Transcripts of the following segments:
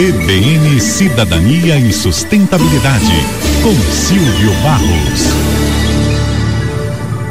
CBN Cidadania e Sustentabilidade, com Silvio Barros.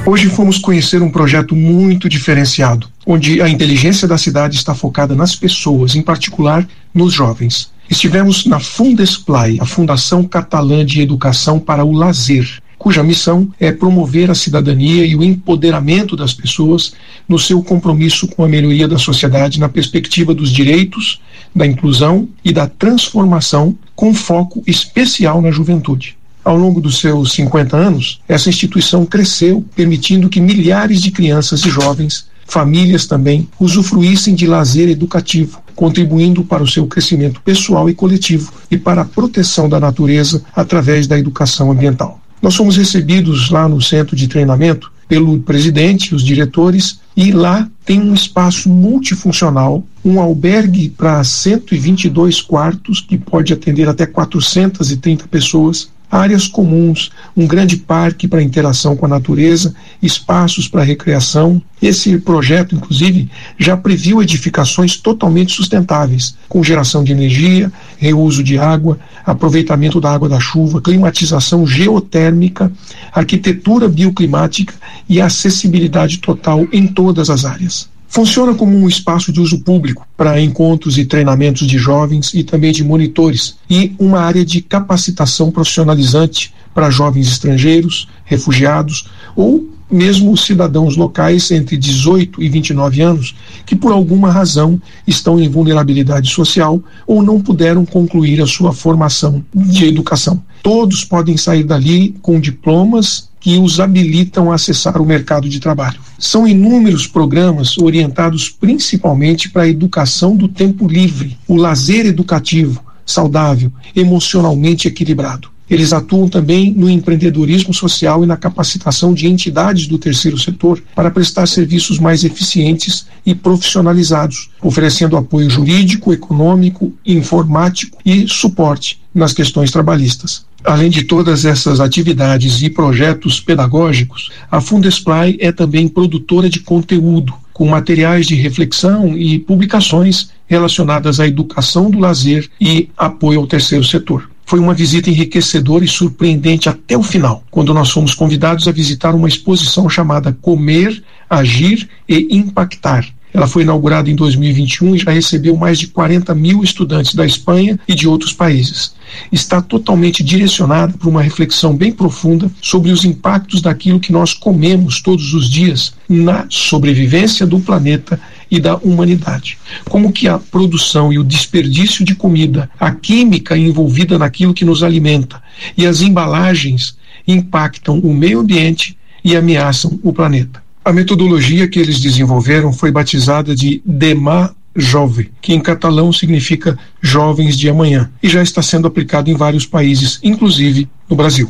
Hoje fomos conhecer um projeto muito diferenciado, onde a inteligência da cidade está focada nas pessoas, em particular nos jovens. Estivemos na Fundesplai, a Fundação Catalã de Educação para o Lazer, cuja missão é promover a cidadania e o empoderamento das pessoas no seu compromisso com a melhoria da sociedade na perspectiva dos direitos, da inclusão e da transformação, com foco especial na juventude. Ao longo dos seus 50 anos, essa instituição cresceu, permitindo que milhares de crianças e jovens, famílias também, usufruíssem de lazer educativo, contribuindo para o seu crescimento pessoal e coletivo e para a proteção da natureza através da educação ambiental. Nós fomos recebidos lá no centro de treinamento pelo presidente, os diretores, e lá tem um espaço multifuncional, um albergue para 122 quartos, que pode atender até 430 pessoas, áreas comuns, um grande parque para interação com a natureza, espaços para recreação. Esse projeto, inclusive, já previu edificações totalmente sustentáveis, com geração de energia, reuso de água, aproveitamento da água da chuva, climatização geotérmica, arquitetura bioclimática e acessibilidade total em todas as áreas. Funciona como um espaço de uso público para encontros e treinamentos de jovens e também de monitores, e uma área de capacitação profissionalizante para jovens estrangeiros, refugiados ou mesmo cidadãos locais entre 18 e 29 anos que, por alguma razão, estão em vulnerabilidade social ou não puderam concluir a sua formação de educação. Todos podem sair dali com diplomas que os habilitam a acessar o mercado de trabalho. São inúmeros programas orientados principalmente para a educação do tempo livre, o lazer educativo, saudável, emocionalmente equilibrado. Eles atuam também no empreendedorismo social e na capacitação de entidades do terceiro setor para prestar serviços mais eficientes e profissionalizados, oferecendo apoio jurídico, econômico, informático e suporte nas questões trabalhistas. Além de todas essas atividades e projetos pedagógicos, a Fundesplai é também produtora de conteúdo, com materiais de reflexão e publicações relacionadas à educação do lazer e apoio ao terceiro setor. Foi uma visita enriquecedora e surpreendente até o final, quando nós fomos convidados a visitar uma exposição chamada Comer, Agir e Impactar, ela foi inaugurada em 2021 e já recebeu mais de 40 mil estudantes da Espanha e de outros países. Está totalmente direcionada para uma reflexão bem profunda sobre os impactos daquilo que nós comemos todos os dias na sobrevivência do planeta e da humanidade. Como que a produção e o desperdício de comida, a química envolvida naquilo que nos alimenta e as embalagens impactam o meio ambiente e ameaçam o planeta. A metodologia que eles desenvolveram foi batizada de Demà Jove, que em catalão significa jovens de amanhã, e já está sendo aplicado em vários países, inclusive no Brasil.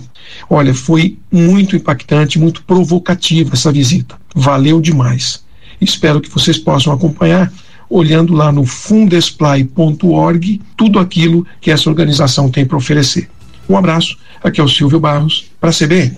Olha, foi muito impactante, muito provocativa essa visita. Valeu demais. Espero que vocês possam acompanhar olhando lá no fundesplay.org tudo aquilo que essa organização tem para oferecer. Um abraço, aqui é o Silvio Barros, para a CBN.